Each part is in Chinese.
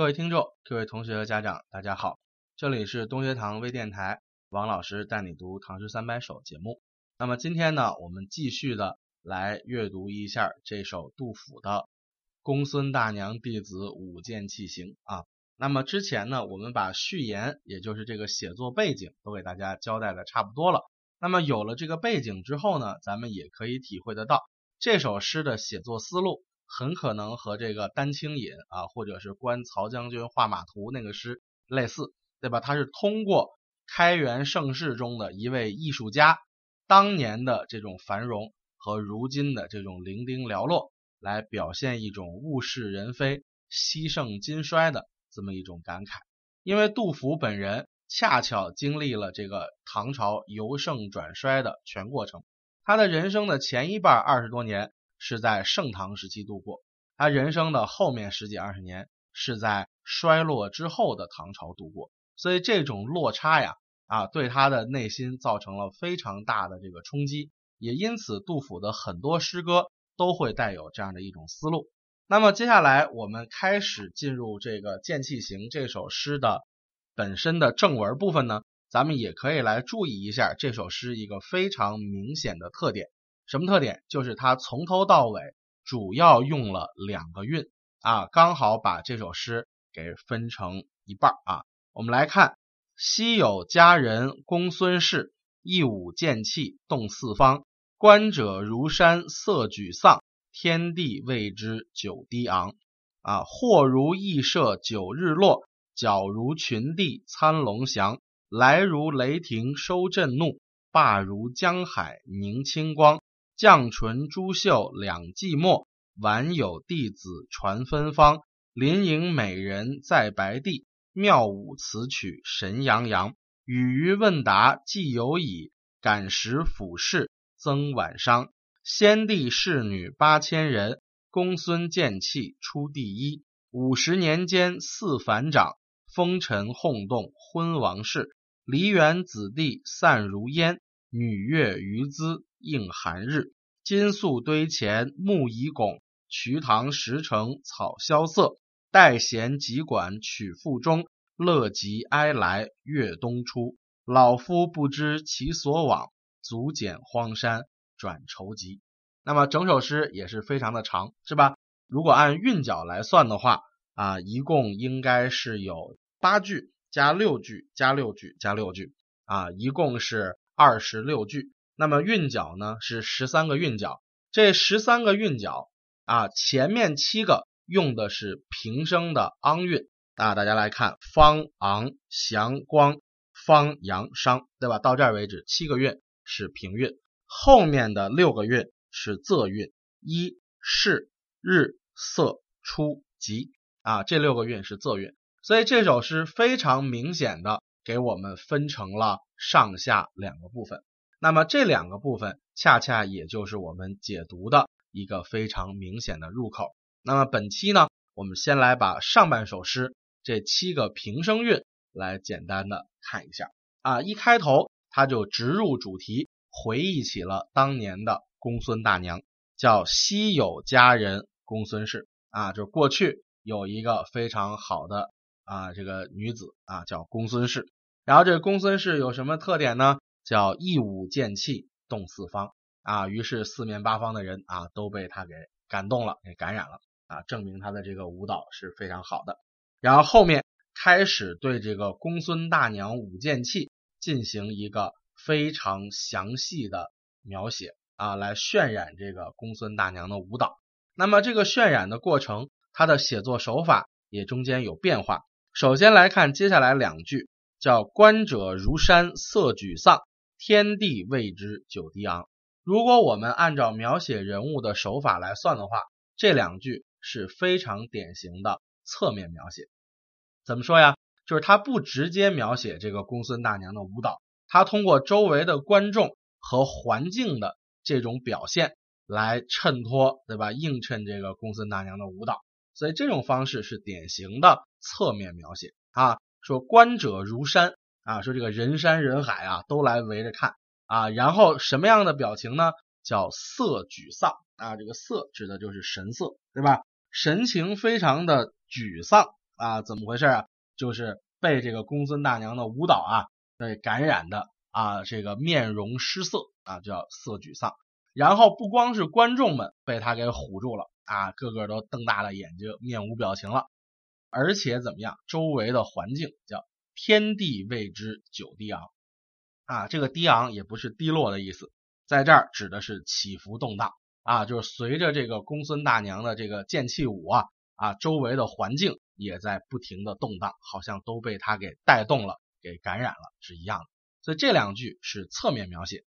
各位听众、各位同学和家长，大家好，这里是东学堂微电台，王老师带你读《唐诗三百首》节目。那么今天呢，我们继续的来阅读一下这首杜甫的《公孙大娘弟子舞剑器行》啊。那么之前呢，我们把序言，也就是这个写作背景，都给大家交代的差不多了。那么有了这个背景之后呢，咱们也可以体会得到这首诗的写作思路。很可能和这个丹青引啊，或者是观曹将军画马图那个诗类似，对吧？它是通过开元盛世中的一位艺术家当年的这种繁荣和如今的这种零丁寥落，来表现一种物是人非、西盛今衰的这么一种感慨。因为杜甫本人恰巧经历了这个唐朝由盛转衰的全过程，他的人生的前一半二十多年。是在盛唐时期度过，他人生的后面十几二十年是在衰落之后的唐朝度过，所以这种落差呀，啊，对他的内心造成了非常大的这个冲击，也因此杜甫的很多诗歌都会带有这样的一种思路。那么接下来我们开始进入这个《剑气行》这首诗的本身的正文部分呢，咱们也可以来注意一下这首诗一个非常明显的特点。什么特点？就是它从头到尾主要用了两个韵啊，刚好把这首诗给分成一半啊。我们来看：昔有佳人公孙氏，一舞剑气动四方。观者如山色沮丧，天地为之久低昂。啊，或如羿射九日落，皎如群帝参龙翔。来如雷霆收震怒，罢如江海凝清光。绛唇朱绣两寂寞，晚有弟子传芬芳。临迎美人在白帝，妙舞此曲神扬扬。语于问答既有矣，感时俯视增晚商。先帝侍女八千人，公孙剑气出第一。五十年间四反掌，风尘轰动昏王室。梨园子弟散如烟，女乐余姿。应寒日，金粟堆前木已拱，瞿塘石城草萧瑟。待弦急管曲复终，乐极哀来月东出。老夫不知其所往，足减荒山转愁疾。那么整首诗也是非常的长，是吧？如果按韵脚来算的话，啊，一共应该是有八句加六句加六句加六句，啊，一共是二十六句。那么韵脚呢是十三个韵脚，这十三个韵脚啊，前面七个用的是平声的昂韵。啊，大家来看方昂祥光方阳商，对吧？到这儿为止，七个韵是平韵，后面的六个韵是仄韵，一是日色初吉。啊，这六个韵是仄韵，所以这首诗非常明显的给我们分成了上下两个部分。那么这两个部分恰恰也就是我们解读的一个非常明显的入口。那么本期呢，我们先来把上半首诗这七个平声韵来简单的看一下啊。一开头他就直入主题，回忆起了当年的公孙大娘，叫昔有佳人公孙氏啊，就是过去有一个非常好的啊这个女子啊叫公孙氏。然后这公孙氏有什么特点呢？叫一舞剑气动四方啊，于是四面八方的人啊都被他给感动了，给感染了啊，证明他的这个舞蹈是非常好的。然后后面开始对这个公孙大娘舞剑气进行一个非常详细的描写啊，来渲染这个公孙大娘的舞蹈。那么这个渲染的过程，他的写作手法也中间有变化。首先来看接下来两句，叫观者如山色沮丧。天地为之久低昂。如果我们按照描写人物的手法来算的话，这两句是非常典型的侧面描写。怎么说呀？就是他不直接描写这个公孙大娘的舞蹈，他通过周围的观众和环境的这种表现来衬托，对吧？映衬这个公孙大娘的舞蹈。所以这种方式是典型的侧面描写啊。说观者如山。啊，说这个人山人海啊，都来围着看啊，然后什么样的表情呢？叫色沮丧啊，这个色指的就是神色，对吧？神情非常的沮丧啊，怎么回事啊？就是被这个公孙大娘的舞蹈啊，被感染的啊，这个面容失色啊，叫色沮丧。然后不光是观众们被他给唬住了啊，个个都瞪大了眼睛，面无表情了。而且怎么样？周围的环境叫天地为之久低昂啊，这个低昂也不是低落的意思，在这儿指的是起伏动荡啊，就是随着这个公孙大娘的这个剑气舞啊啊，周围的环境也在不停的动荡，好像都被他给带动了，给感染了是一样的。所以这两句是侧面描写，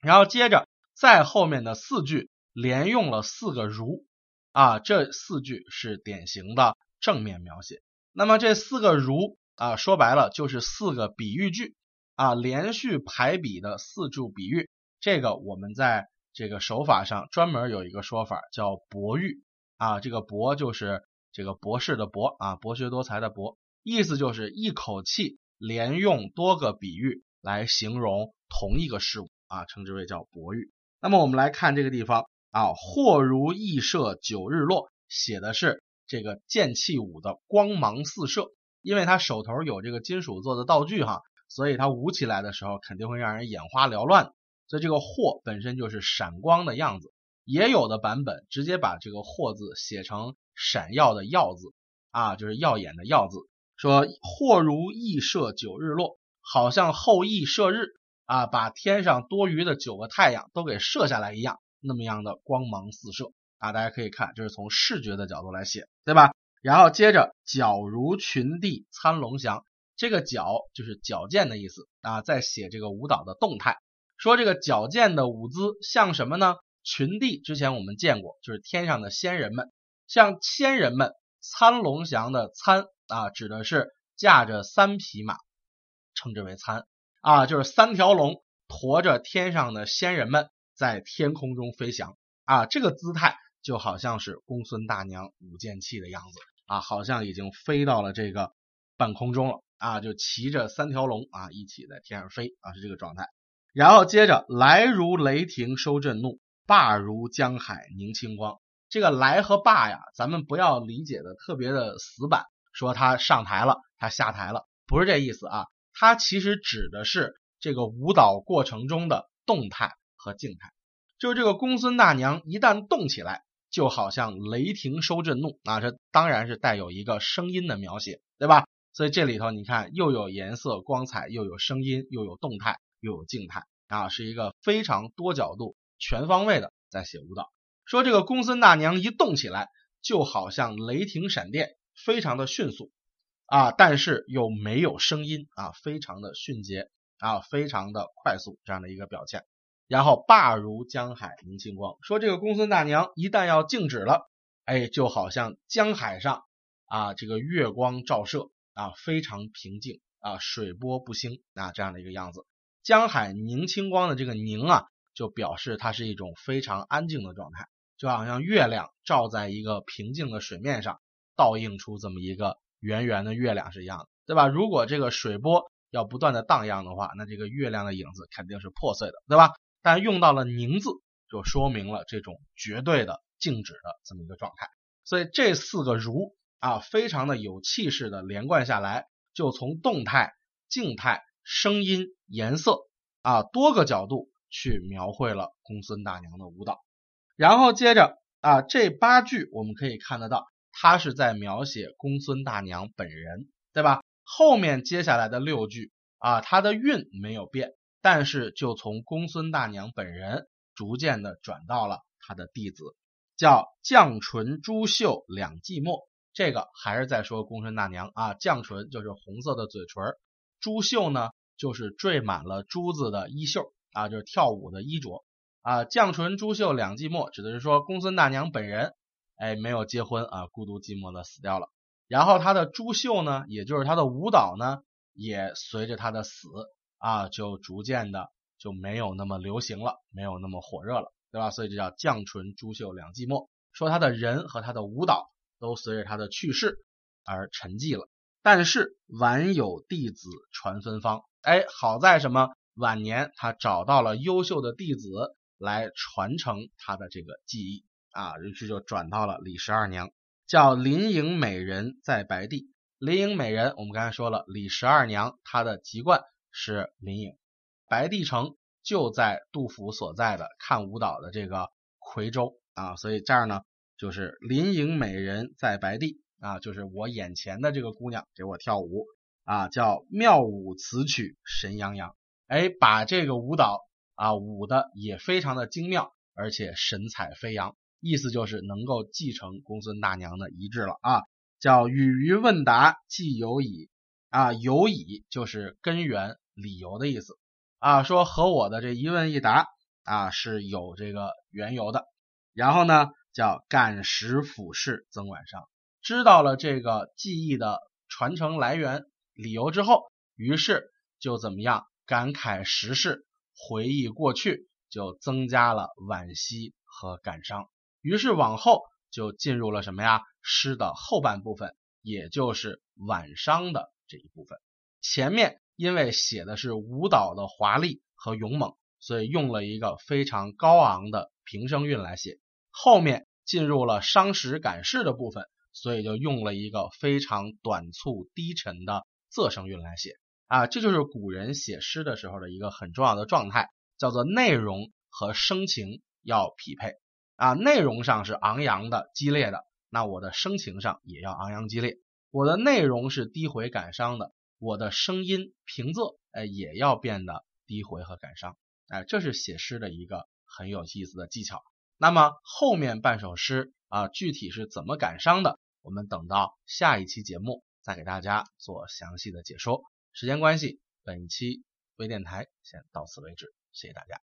然后接着。在后面的四句连用了四个如啊，这四句是典型的正面描写。那么这四个如啊，说白了就是四个比喻句啊，连续排比的四柱比喻。这个我们在这个手法上专门有一个说法叫博喻啊，这个博就是这个博士的博啊，博学多才的博，意思就是一口气连用多个比喻来形容同一个事物啊，称之为叫博喻。那么我们来看这个地方啊，或如羿射九日落，写的是这个剑气舞的光芒四射，因为他手头有这个金属做的道具哈，所以他舞起来的时候肯定会让人眼花缭乱。所以这个或本身就是闪光的样子，也有的版本直接把这个或字写成闪耀的耀字啊，就是耀眼的耀字，说或如羿射九日落，好像后羿射日。啊，把天上多余的九个太阳都给射下来一样，那么样的光芒四射啊！大家可以看，这是从视觉的角度来写，对吧？然后接着矫如群帝参龙翔，这个矫就是矫健的意思啊，在写这个舞蹈的动态，说这个矫健的舞姿像什么呢？群帝之前我们见过，就是天上的仙人们，像仙人们参龙翔的参啊，指的是驾着三匹马，称之为参。啊，就是三条龙驮着天上的仙人们在天空中飞翔啊，这个姿态就好像是公孙大娘舞剑器的样子啊，好像已经飞到了这个半空中了啊，就骑着三条龙啊一起在天上飞啊，是这个状态。然后接着来如雷霆收震怒，罢如江海凝清光。这个来和罢呀，咱们不要理解的特别的死板，说他上台了，他下台了，不是这意思啊。它其实指的是这个舞蹈过程中的动态和静态，就是这个公孙大娘一旦动起来，就好像雷霆收震怒啊，这当然是带有一个声音的描写，对吧？所以这里头你看，又有颜色光彩，又有声音，又有动态，又有静态啊，是一个非常多角度、全方位的在写舞蹈。说这个公孙大娘一动起来，就好像雷霆闪电，非常的迅速。啊，但是又没有声音啊，非常的迅捷啊，非常的快速这样的一个表现。然后罢如江海明清光，说这个公孙大娘一旦要静止了，哎，就好像江海上啊这个月光照射啊，非常平静啊，水波不兴啊这样的一个样子。江海凝清光的这个凝啊，就表示它是一种非常安静的状态，就好像月亮照在一个平静的水面上，倒映出这么一个。圆圆的月亮是一样的，对吧？如果这个水波要不断的荡漾的话，那这个月亮的影子肯定是破碎的，对吧？但用到了凝字，就说明了这种绝对的静止的这么一个状态。所以这四个如啊，非常的有气势的连贯下来，就从动态、静态、声音、颜色啊多个角度去描绘了公孙大娘的舞蹈。然后接着啊，这八句我们可以看得到。他是在描写公孙大娘本人，对吧？后面接下来的六句啊，它的韵没有变，但是就从公孙大娘本人逐渐的转到了他的弟子，叫绛唇朱绣两寂寞。这个还是在说公孙大娘啊，绛唇就是红色的嘴唇，朱绣呢就是缀满了珠子的衣袖啊，就是跳舞的衣着啊。绛唇朱绣两寂寞，指的是说公孙大娘本人。哎，没有结婚啊，孤独寂寞的死掉了。然后他的珠绣呢，也就是他的舞蹈呢，也随着他的死啊，就逐渐的就没有那么流行了，没有那么火热了，对吧？所以这叫绛唇珠绣两寂寞，说他的人和他的舞蹈都随着他的去世而沉寂了。但是晚有弟子传芬芳，哎，好在什么？晚年他找到了优秀的弟子来传承他的这个技艺。啊，于是就转到了李十二娘，叫林颖美人在白帝，林颖美人，我们刚才说了，李十二娘她的籍贯是林颖，白帝城就在杜甫所在的看舞蹈的这个夔州。啊，所以这儿呢就是林颖美人在白帝。啊，就是我眼前的这个姑娘给我跳舞。啊，叫妙舞词曲神扬扬，哎，把这个舞蹈啊舞的也非常的精妙，而且神采飞扬，意思就是能够继承公孙大娘的遗志了啊。叫与于问答既有矣。啊，有矣就是根源理由的意思啊。说和我的这一问一答啊是有这个缘由的。然后呢，叫感时俯视曾晚上，知道了这个记忆的传承来源理由之后，于是就怎么样感慨时事，回忆过去，就增加了惋惜和感伤。于是往后就进入了什么呀？诗的后半部分，也就是晚伤的这一部分。前面因为写的是舞蹈的华丽和勇猛，所以用了一个非常高昂的平声韵来写。后面进入了伤时感事的部分，所以就用了一个非常短促低沉的仄声韵来写。啊，这就是古人写诗的时候的一个很重要的状态，叫做内容和声情要匹配。啊，内容上是昂扬的、激烈的。那我的声情上也要昂扬激烈，我的内容是低回感伤的，我的声音平仄，哎，也要变得低回和感伤，哎，这是写诗的一个很有意思的技巧。那么后面半首诗啊，具体是怎么感伤的，我们等到下一期节目再给大家做详细的解说。时间关系，本期微电台先到此为止，谢谢大家。